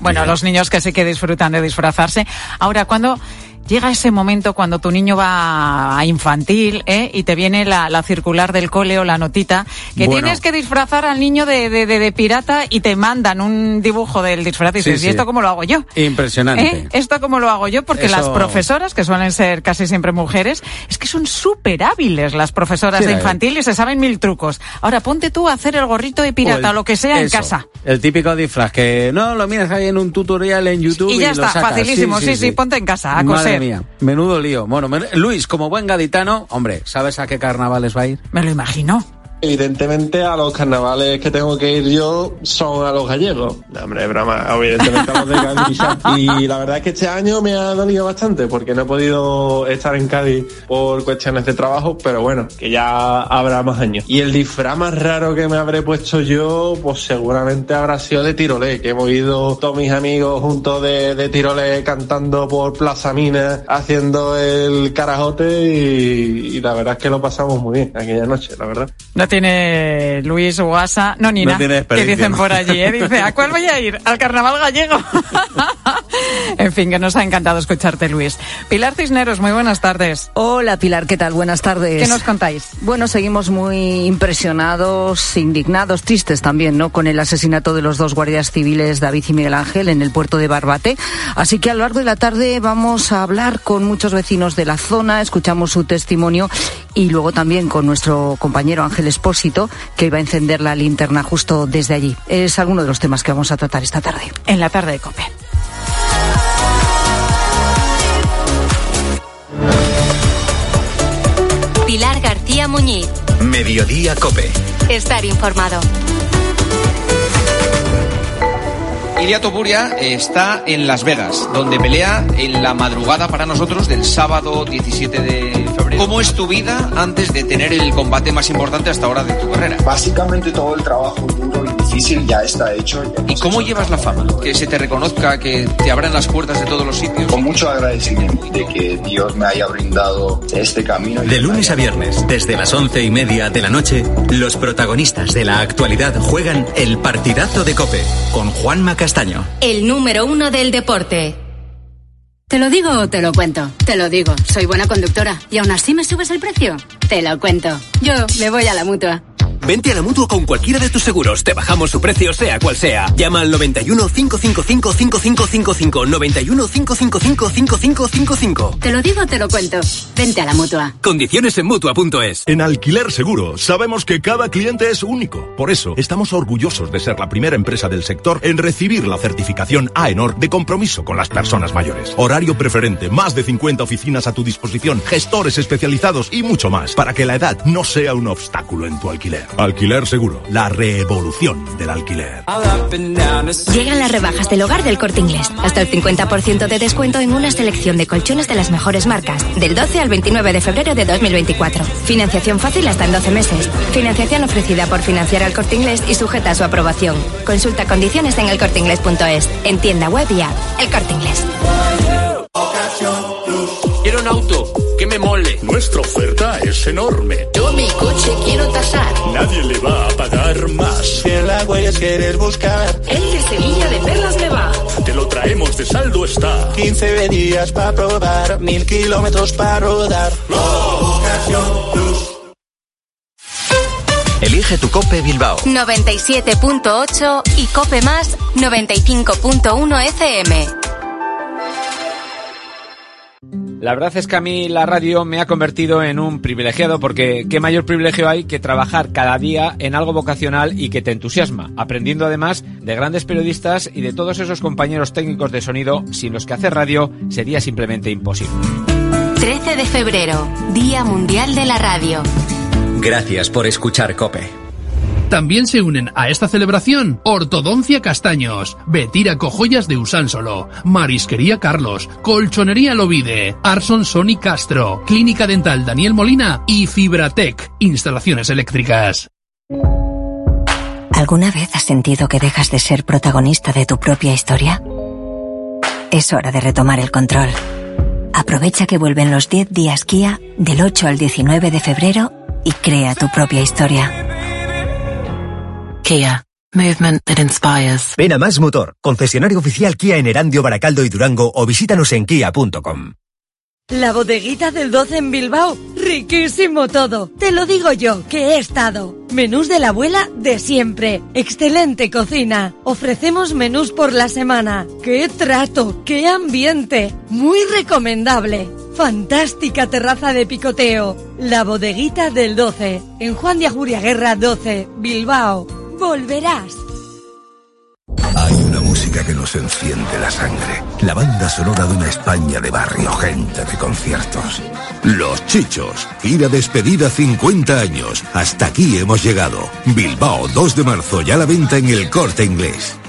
Bueno, los niños que sí que disfrutan de disfrazarse. Ahora, cuando llega ese momento cuando tu niño va a infantil ¿eh? y te viene la, la circular del cole o la notita que Bueno. tienes que disfrazar al niño de, de, de- de pirata y te mandan un dibujo del disfraz y dices, sí. ¿y esto cómo lo hago yo? Impresionante. ¿Eh? ¿Esto cómo lo hago yo? Porque Eso- las profesoras, que suelen ser casi siempre mujeres, es que son súper hábiles las profesoras Sí, de infantil y se saben mil trucos. Ahora ponte tú a hacer el gorrito de pirata O lo que sea en casa. El típico disfraz que no lo miras ahí en un tutorial en YouTube y, Y ya lo está, sacas. facilísimo. Sí, sí, ponte en casa a Madre coser. mía, menudo lío. Bueno, men- Luis, como buen gaditano, hombre, ¿sabes a qué carnavales va a ir? Me lo imagino. Evidentemente a los carnavales que tengo que ir yo son a los gallegos. No, hombre, broma, evidentemente a los de Cádiz. <laughs> Y la verdad es que este año me ha dolido bastante porque no he podido estar en Cádiz por cuestiones de trabajo, pero bueno, que ya habrá más años. Y el disfraz más raro que me habré puesto yo, pues seguramente habrá sido de tirolé, que hemos ido todos mis amigos juntos de, de tirolé cantando por Plaza Mina, haciendo el carajote y, y la verdad es que lo pasamos muy bien aquella noche, la verdad. No tiene Luis Guasa, no Nina, No que dicen por allí, ¿eh? Dice, ¿a cuál voy a ir? Al carnaval gallego. <laughs> <laughs> en fin, que nos ha encantado escucharte, Luis. Pilar Cisneros, muy buenas tardes. Hola Pilar, ¿qué tal? Buenas tardes. ¿Qué nos contáis? Bueno, seguimos muy impresionados, indignados, tristes también, ¿no? Con el asesinato de los dos guardias civiles, David y Miguel Ángel, en el puerto de Barbate. Así que a lo largo de la tarde vamos a hablar con muchos vecinos de la zona, escuchamos su testimonio y luego también con nuestro compañero Ángel Espósito, que va a encender la linterna justo desde allí. Es alguno de los temas que vamos a tratar esta tarde. En la tarde de COPE. Muñiz. Mediodía Cope. Estar informado. Ilia Topuria está en Las Vegas, donde pelea en la madrugada para nosotros del sábado 17 de febrero. ¿Cómo es tu vida antes de tener el combate más importante hasta ahora de tu carrera? Básicamente todo el trabajo duro y difícil ya está hecho. ¿Y cómo llevas la fama? Que se te reconozca, que te abran las puertas de todos los sitios. Con mucho agradecimiento de que Dios me haya brindado este camino. De lunes a viernes, desde las once y media de la noche, los protagonistas de la actualidad juegan el partidazo de Cope con Juanma Castaño. El número uno del deporte. ¿Te lo digo o te lo cuento? Te lo digo, soy buena conductora. ¿Y aún así me subes el precio? Te lo cuento. Yo me voy a la mutua. Vente a la mutua con cualquiera de tus seguros. Te bajamos su precio, sea cual sea. Llama al 91 555 5555. 91 555 5555. Te lo digo o te lo cuento. Vente a la mutua. Condiciones en mutua.es. En Alquiler Seguro sabemos que cada cliente es único. Por eso estamos orgullosos de ser la primera empresa del sector en recibir la certificación AENOR de compromiso con las personas mayores. Horario preferente, más de 50 oficinas a tu disposición, gestores especializados y mucho más para que la edad no sea un obstáculo en tu alquiler. Alquiler Seguro, la revolución del alquiler. Llegan las rebajas del hogar del corte inglés. Hasta el 50% de descuento en una selección de colchones de las mejores marcas. Del 12 al 29 de febrero de 2024. Financiación fácil hasta en 12 meses. Financiación ofrecida por financiar al corte inglés y sujeta a su aprobación. Consulta condiciones en elcorteinglés.es. En tienda web y app. El corte inglés. Quiero un auto que me mole. Nuestra oferta es enorme. Yo mi coche quiero tasar. Nadie le va a pagar más. Si en la huellas quieres buscar. El de Sevilla de Perlas me va. Te lo traemos de saldo está. 15 días para probar. Mil kilómetros para rodar. Elige tu Cope Bilbao. 97.8 y Cope Más 95.1 FM. La verdad es que a mí la radio me ha convertido en un privilegiado porque qué mayor privilegio hay que trabajar cada día en algo vocacional y que te entusiasma, aprendiendo además de grandes periodistas y de todos esos compañeros técnicos de sonido sin los que hacer radio sería simplemente imposible. 13 de febrero, Día Mundial de la Radio. Gracias por escuchar Cope. También se unen a esta celebración Ortodoncia Castaños, Betira Cojoyas de Usánsolo, Marisquería Carlos, Colchonería Lovide, Arson Sony Castro, Clínica Dental Daniel Molina y Fibratec, instalaciones eléctricas. ¿Alguna vez has sentido que dejas de ser protagonista de tu propia historia? Es hora de retomar el control. Aprovecha que vuelven los 10 días Kia del 8 al 19 de febrero y crea tu propia historia. Kia. Movement that inspires. Ven a Más Motor, concesionario oficial Kia en Erandio, Baracaldo y Durango o visítanos en kia.com. La bodeguita del 12 en Bilbao. Riquísimo todo. Te lo digo yo, que he estado. Menús de la abuela de siempre. Excelente cocina. Ofrecemos menús por la semana. ¡Qué trato! ¡Qué ambiente! Muy recomendable. Fantástica terraza de picoteo. La bodeguita del 12. En Juan de Ajuria Guerra 12, Bilbao. Volverás. Hay una música que nos enciende la sangre. La banda sonora de una España de barrio, gente de conciertos. Los Chichos. Gira despedida 50 años. Hasta aquí hemos llegado. Bilbao, 2 de marzo, ya la venta en el corte inglés.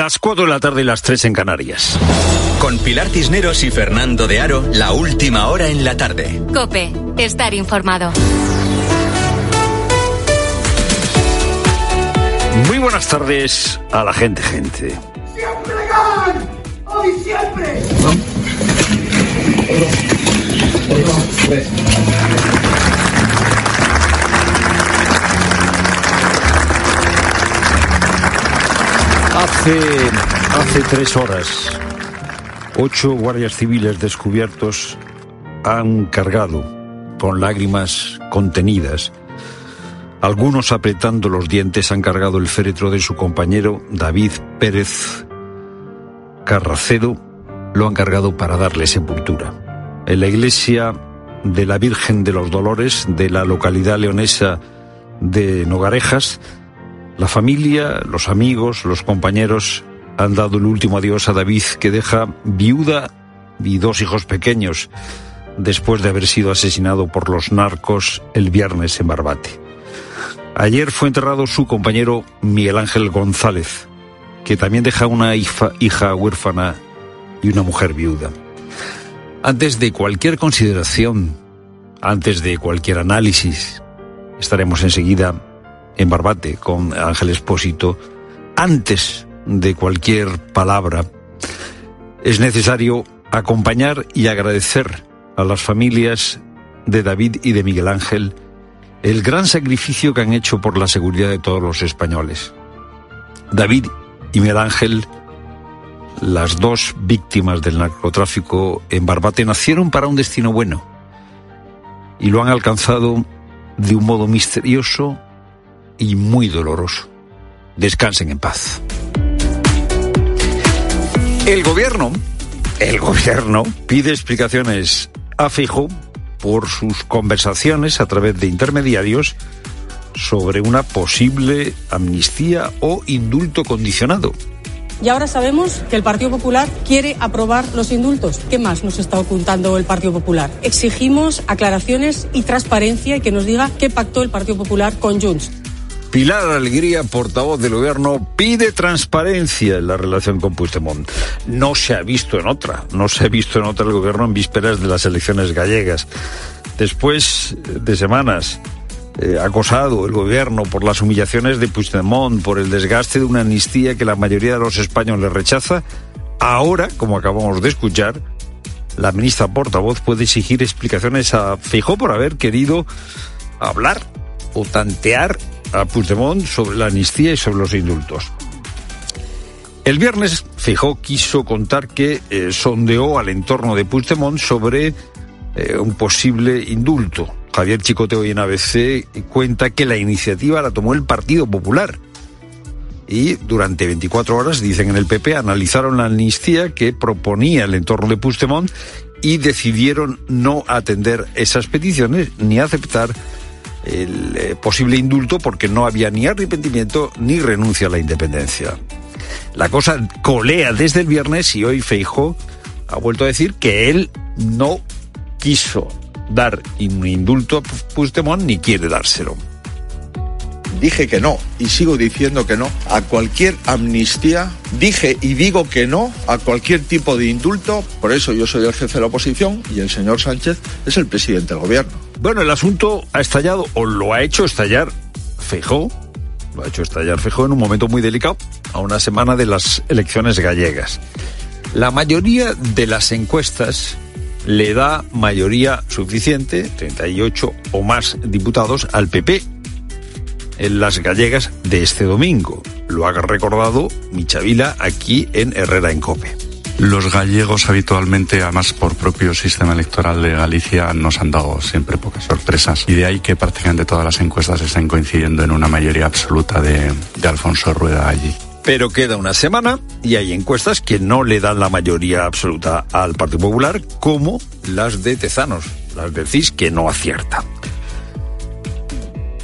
Las 4 de la tarde y las 3 en Canarias. Con Pilar Cisneros y Fernando de Aro, la última hora en la tarde. Cope, estar informado. Muy buenas tardes a la gente, gente. ¡Siempre ganan! ¡Hoy siempre! Hace, tres horas, ocho guardias civiles descubiertos han cargado con lágrimas contenidas. Algunos apretando los dientes han cargado el féretro de su compañero David Pérez Carracedo. Lo han cargado para darle sepultura. En la iglesia de la Virgen de los Dolores de la localidad leonesa de Nogarejas, la familia, los amigos, los compañeros han dado el último adiós a David, que deja viuda y dos hijos pequeños después de haber sido asesinado por los narcos el viernes en Barbate. Ayer fue enterrado su compañero Miguel Ángel González, que también deja una hija, huérfana y una mujer viuda. Antes de cualquier consideración, antes de cualquier análisis, estaremos enseguida en Barbate con Ángel Espósito, antes de cualquier palabra, es necesario acompañar y agradecer a las familias de David y de Miguel Ángel el gran sacrificio que han hecho por la seguridad de todos los españoles. David y Miguel Ángel, las dos víctimas del narcotráfico en Barbate, nacieron para un destino bueno y lo han alcanzado de un modo misterioso y muy doloroso. Descansen en paz. El gobierno, el gobierno pide explicaciones a Fijo por sus conversaciones a través de intermediarios sobre una posible amnistía o indulto condicionado. Y ahora sabemos que el Partido Popular quiere aprobar los indultos. ¿Qué más nos está ocultando el Partido Popular? Exigimos aclaraciones y transparencia y que nos diga qué pactó el Partido Popular con Junts. Pilar Alegría, portavoz del gobierno, pide transparencia en la relación con Puigdemont. No se ha visto en otra, no se ha visto en otra el gobierno en vísperas de las elecciones gallegas. Después de semanas eh, acosado el gobierno por las humillaciones de Puigdemont, por el desgaste de una amnistía que la mayoría de los españoles rechaza, ahora, como acabamos de escuchar, la ministra portavoz puede exigir explicaciones a Fijó por haber querido hablar o tantear a Puigdemont sobre la amnistía y sobre los indultos. El viernes, Fijó quiso contar que eh, sondeó al entorno de Puigdemont sobre eh, un posible indulto. Javier Chicote hoy en ABC cuenta que la iniciativa la tomó el Partido Popular. Y durante 24 horas, dicen en el PP, analizaron la amnistía que proponía el entorno de Puigdemont y decidieron no atender esas peticiones ni aceptar el eh, posible indulto porque no había ni arrepentimiento ni renuncia a la independencia. La cosa colea desde el viernes y hoy Feijo ha vuelto a decir que él no quiso dar un indulto a Puigdemont ni quiere dárselo. Dije que no y sigo diciendo que no a cualquier amnistía. Dije y digo que no a cualquier tipo de indulto. Por eso yo soy el jefe de la oposición y el señor Sánchez es el presidente del gobierno. Bueno, el asunto ha estallado o lo ha hecho estallar Feijó. Lo ha hecho estallar Feijó en un momento muy delicado, a una semana de las elecciones gallegas. La mayoría de las encuestas le da mayoría suficiente, 38 o más diputados, al PP en las gallegas de este domingo. Lo ha recordado Michavila aquí en Herrera en Cope. Los gallegos habitualmente, además por propio sistema electoral de Galicia, nos han dado siempre pocas sorpresas. Y de ahí que prácticamente todas las encuestas estén coincidiendo en una mayoría absoluta de, de Alfonso Rueda allí. Pero queda una semana y hay encuestas que no le dan la mayoría absoluta al Partido Popular, como las de Tezanos, las de CIS, que no acierta.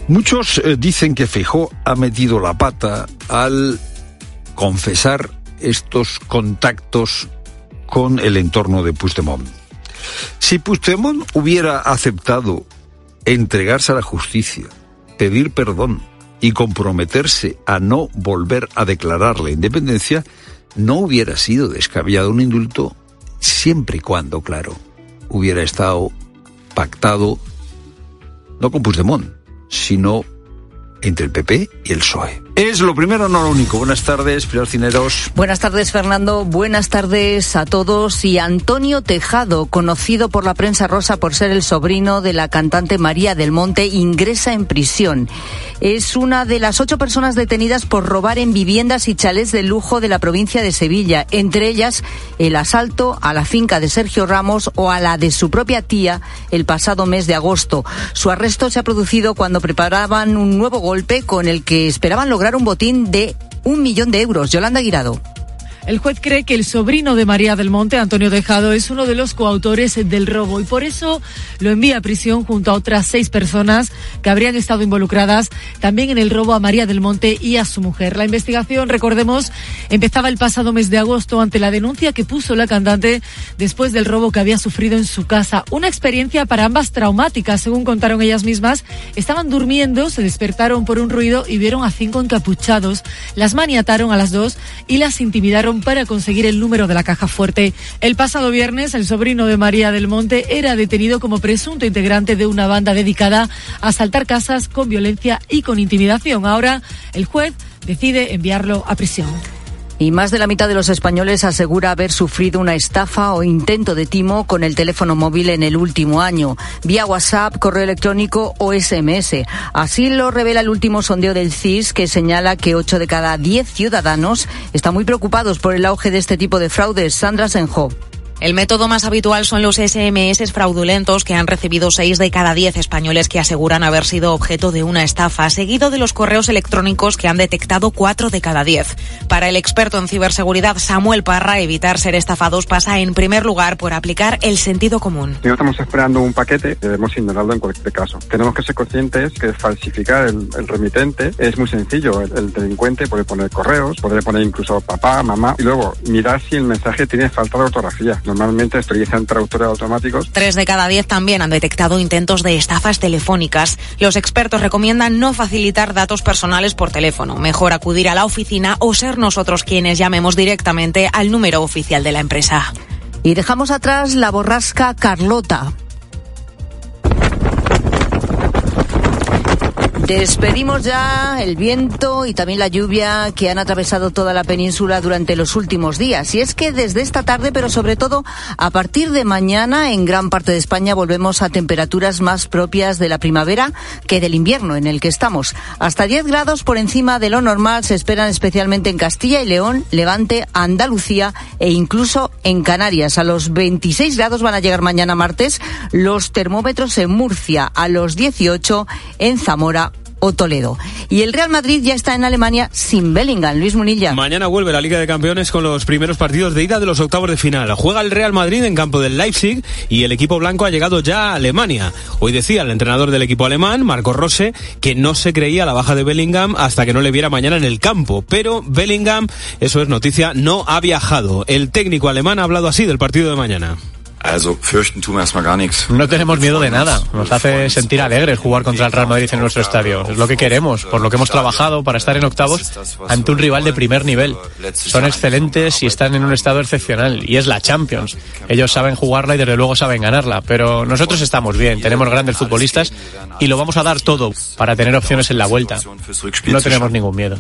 Muchos eh, dicen que Fijó ha metido la pata al confesar estos contactos con el entorno de Puigdemont. Si Puigdemont hubiera aceptado entregarse a la justicia, pedir perdón y comprometerse a no volver a declarar la independencia, no hubiera sido descabellado un indulto siempre y cuando, claro, hubiera estado pactado no con Puigdemont, sino entre el PP y el PSOE. Es lo primero, no lo único. Buenas tardes, Pilar Cineros. Buenas tardes, Fernando. Buenas tardes a todos. Y Antonio Tejado, conocido por la prensa rosa por ser el sobrino de la cantante María del Monte, ingresa en prisión. Es una de las ocho personas detenidas por robar en viviendas y chalés de lujo de la provincia de Sevilla, entre ellas el asalto a la finca de Sergio Ramos o a la de su propia tía el pasado mes de agosto. Su arresto se ha producido cuando preparaban un nuevo golpe con el que esperaban lograr un botín de un millón de euros. Yolanda Guirado. El juez cree que el sobrino de María del Monte, Antonio Dejado, es uno de los coautores del robo y por eso lo envía a prisión junto a otras seis personas que habrían estado involucradas también en el robo a María del Monte y a su mujer. La investigación, recordemos, empezaba el pasado mes de agosto ante la denuncia que puso la cantante después del robo que había sufrido en su casa. Una experiencia para ambas traumática, según contaron ellas mismas. Estaban durmiendo, se despertaron por un ruido y vieron a cinco encapuchados. Las maniataron a las dos y las intimidaron para conseguir el número de la caja fuerte. El pasado viernes, el sobrino de María del Monte era detenido como presunto integrante de una banda dedicada a asaltar casas con violencia y con intimidación. Ahora, el juez decide enviarlo a prisión. Y más de la mitad de los españoles asegura haber sufrido una estafa o intento de timo con el teléfono móvil en el último año, vía WhatsApp, correo electrónico o SMS. Así lo revela el último sondeo del CIS, que señala que 8 de cada 10 ciudadanos están muy preocupados por el auge de este tipo de fraudes. Sandra Senjo. El método más habitual son los SMS fraudulentos que han recibido 6 de cada 10 españoles que aseguran haber sido objeto de una estafa, seguido de los correos electrónicos que han detectado 4 de cada 10. Para el experto en ciberseguridad Samuel Parra, evitar ser estafados pasa en primer lugar por aplicar el sentido común. Si no estamos esperando un paquete, debemos ignorarlo en cualquier caso. Tenemos que ser conscientes que falsificar el, el remitente es muy sencillo. El, el, delincuente puede poner correos, puede poner incluso papá, mamá, y luego mirar si el mensaje tiene falta de ortografía normalmente utilizan traductores automáticos. Tres de cada diez también han detectado intentos de estafas telefónicas. Los expertos recomiendan no facilitar datos personales por teléfono, mejor acudir a la oficina o ser nosotros quienes llamemos directamente al número oficial de la empresa. Y dejamos atrás la borrasca Carlota. Despedimos ya el viento y también la lluvia que han atravesado toda la península durante los últimos días. Y es que desde esta tarde, pero sobre todo a partir de mañana, en gran parte de España volvemos a temperaturas más propias de la primavera que del invierno en el que estamos. Hasta 10 grados por encima de lo normal se esperan especialmente en Castilla y León, Levante, Andalucía e incluso en Canarias. A los 26 grados van a llegar mañana martes los termómetros en Murcia, a los 18 en Zamora o Toledo. Y el Real Madrid ya está en Alemania sin Bellingham. Luis Munilla. Mañana vuelve la Liga de Campeones con los primeros partidos de ida de los octavos de final. Juega el Real Madrid en campo del Leipzig y el equipo blanco ha llegado ya a Alemania. Hoy decía el entrenador del equipo alemán, Marco Rose, que no se creía la baja de Bellingham hasta que no le viera mañana en el campo. Pero Bellingham, eso es noticia, no ha viajado. El técnico alemán ha hablado así del partido de mañana. No tenemos miedo de nada. Nos hace sentir alegres jugar contra el Real Madrid en nuestro estadio. Es lo que queremos, por lo que hemos trabajado para estar en octavos ante un rival de primer nivel. Son excelentes y están en un estado excepcional. Y es la Champions. Ellos saben jugarla y desde luego saben ganarla. Pero nosotros estamos bien, tenemos grandes futbolistas y lo vamos a dar todo para tener opciones en la vuelta. No tenemos ningún miedo.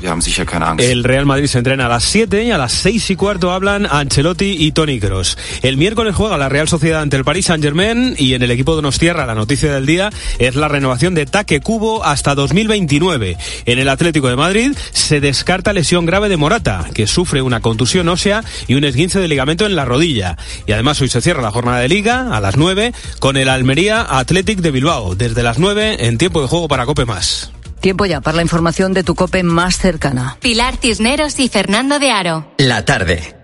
El Real Madrid se entrena a las 7 y a las 6 y cuarto hablan Ancelotti y Toni Kroos. El miércoles juega la Real Real Sociedad ante el Paris Saint-Germain y en el equipo de Nostierra la noticia del día es la renovación de Taque Cubo hasta 2029. En el Atlético de Madrid se descarta lesión grave de Morata, que sufre una contusión ósea y un esguince de ligamento en la rodilla. Y además hoy se cierra la jornada de liga a las 9 con el Almería Athletic de Bilbao, desde las 9 en tiempo de juego para Cope Más. Tiempo ya para la información de tu COPE más cercana. Pilar Cisneros y Fernando de Aro. La tarde.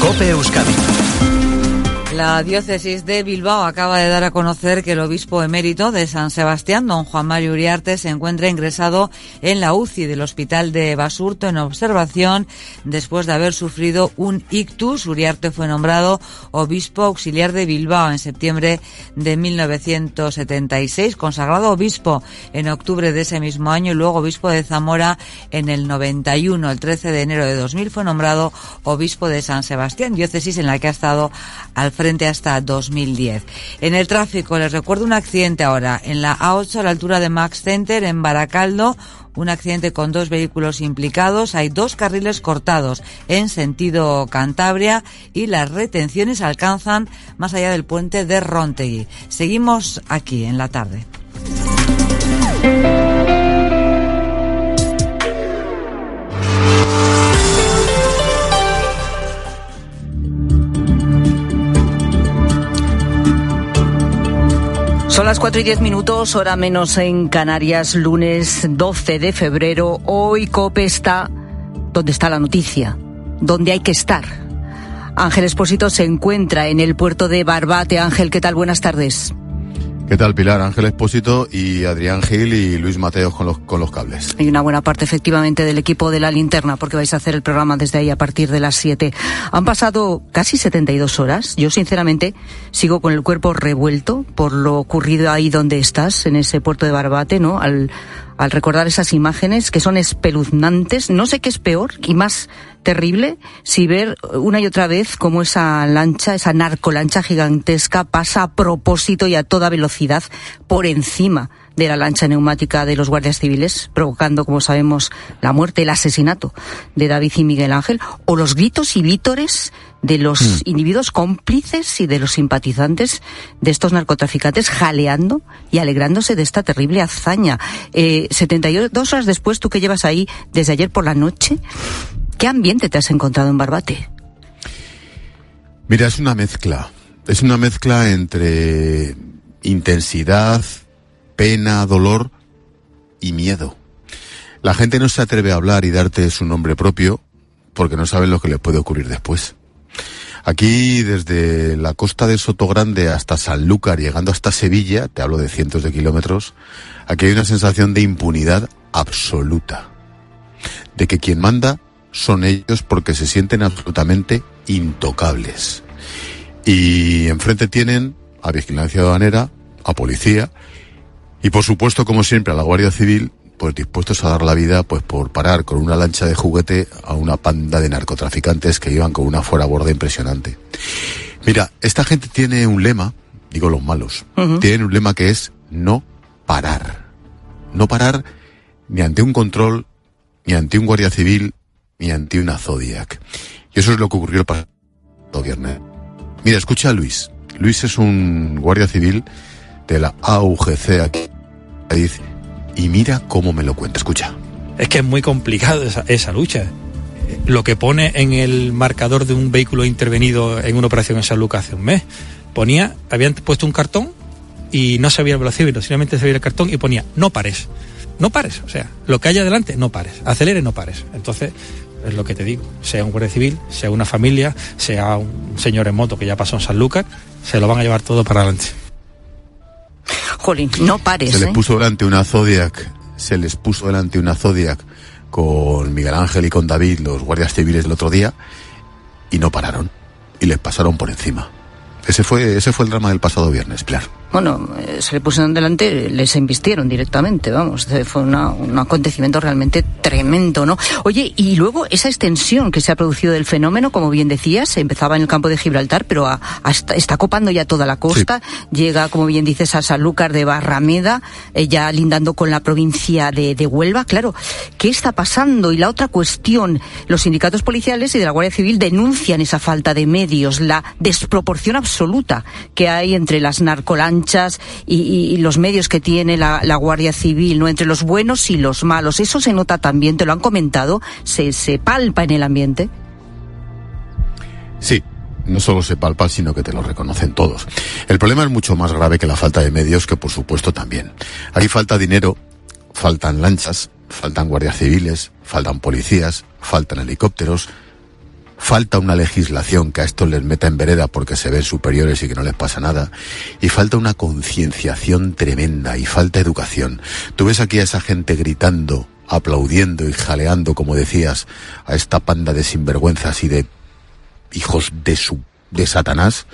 Cope Euskadi. La diócesis de Bilbao acaba de dar a conocer que el obispo emérito de San Sebastián, don Juan Mario Uriarte, se encuentra ingresado en la UCI del hospital de Basurto en observación después de haber sufrido un ictus. Uriarte fue nombrado obispo auxiliar de Bilbao en septiembre de 1976, consagrado obispo en octubre de ese mismo año y luego obispo de Zamora en el 91. El 13 de enero de 2000 fue nombrado obispo de San Sebastián, diócesis en la que ha estado al frente hasta 2010. En el tráfico, les recuerdo un accidente ahora en la A8 a la altura de Max Center en Baracaldo. Un accidente con dos vehículos implicados. Hay dos carriles cortados en sentido Cantabria y las retenciones alcanzan más allá del puente de Rontegui. Seguimos aquí en la tarde. Son las 4 y 10 minutos, hora menos en Canarias, lunes 12 de febrero. Hoy COPE está donde está la noticia, donde hay que estar. Ángel Espósito se encuentra en el puerto de Barbate. Ángel, ¿qué tal? Buenas tardes. ¿Qué tal, Pilar? Ángel Espósito y Adrián Gil y Luis Mateos con los, con los cables. Hay una buena parte, efectivamente, del equipo de la linterna, porque vais a hacer el programa desde ahí a partir de las 7. Han pasado casi 72 horas. Yo, sinceramente, sigo con el cuerpo revuelto por lo ocurrido ahí donde estás, en ese puerto de Barbate, ¿no? Al recordar esas imágenes que son espeluznantes. No sé qué es peor y más terrible si ver una y otra vez cómo esa lancha, esa narcolancha gigantesca pasa a propósito y a toda velocidad por encima de la lancha neumática de los guardias civiles, provocando, como sabemos, la muerte, el asesinato de David y Miguel Ángel, o los gritos y vítores de los mm. individuos cómplices y de los simpatizantes de estos narcotraficantes jaleando y alegrándose de esta terrible hazaña. Eh, 72 horas después, tú que llevas ahí desde ayer por la noche, ¿qué ambiente te has encontrado en Barbate? Mira, es una mezcla. Es una mezcla entre intensidad, pena, dolor y miedo. La gente no se atreve a hablar y darte su nombre propio porque no saben lo que le puede ocurrir después. Aquí, desde la costa de Sotogrande hasta Sanlúcar, llegando hasta Sevilla, te hablo de cientos de kilómetros, aquí hay una sensación de impunidad absoluta. De que quien manda son ellos porque se sienten absolutamente intocables. Y enfrente tienen a vigilancia aduanera, a policía y por supuesto, como siempre, a la Guardia Civil, pues dispuestos a dar la vida pues por parar con una lancha de juguete a una panda de narcotraficantes que iban con una fuera borda impresionante. Mira, esta gente tiene un lema, digo los malos, tienen un lema que es no parar. No parar ni ante un control, ni ante un guardia civil, ni ante una Zodiac. Y eso es lo que ocurrió el pasado viernes. Mira, escucha a Luis. Luis es un guardia civil de la AUGC aquí. Y mira cómo me lo cuenta. Escucha. Es que es muy complicado esa, esa lucha. Lo que pone en el marcador de un vehículo intervenido en una operación en San Lucas hace un mes, ponía, habían puesto un cartón y no sabía el velocímetro, simplemente se veía el cartón y ponía, no pares, no pares, o sea, lo que haya adelante, no pares, acelere, no pares. Entonces, es lo que te digo, sea un guardia civil, sea una familia, sea un señor en moto que ya pasó en San Lucas, se lo van a llevar todo para adelante. Jolín, no pares. Se les ¿eh? puso delante una Zodiac, se les puso delante una Zodiac con Miguel Ángel y con David, los guardias civiles el otro día, y no pararon. Y les pasaron por encima. Ese fue, ese fue el drama del pasado viernes, Pilar. Bueno, eh, se le pusieron delante, les embistieron directamente, vamos, fue un acontecimiento realmente tremendo, ¿no? Oye, y luego esa extensión que se ha producido del fenómeno, como bien decías, empezaba en el campo de Gibraltar, pero está copando ya toda la costa, llega, como bien dices, a Sanlúcar de Barrameda, eh, ya lindando con la provincia de, de Huelva, claro, ¿qué está pasando? Y la otra cuestión, los sindicatos policiales y de la Guardia Civil denuncian esa falta de medios, la desproporción absoluta que hay entre las narcolanchas y, los medios que tiene la, Guardia Civil, ¿no? Entre los buenos y los malos. Eso se nota también, te lo han comentado, se, se palpa en el ambiente. Sí, no solo se palpa, sino que te lo reconocen todos. El problema es mucho más grave que la falta de medios, que por supuesto también. Aquí falta dinero, faltan lanchas, faltan guardias civiles, faltan policías, faltan helicópteros, falta una legislación que a estos les meta en vereda porque se ven superiores y que no les pasa nada, y falta una concienciación tremenda y falta educación. Tú ves aquí a esa gente gritando, aplaudiendo y jaleando, como decías, a esta panda de sinvergüenzas y de hijos de su de Satanás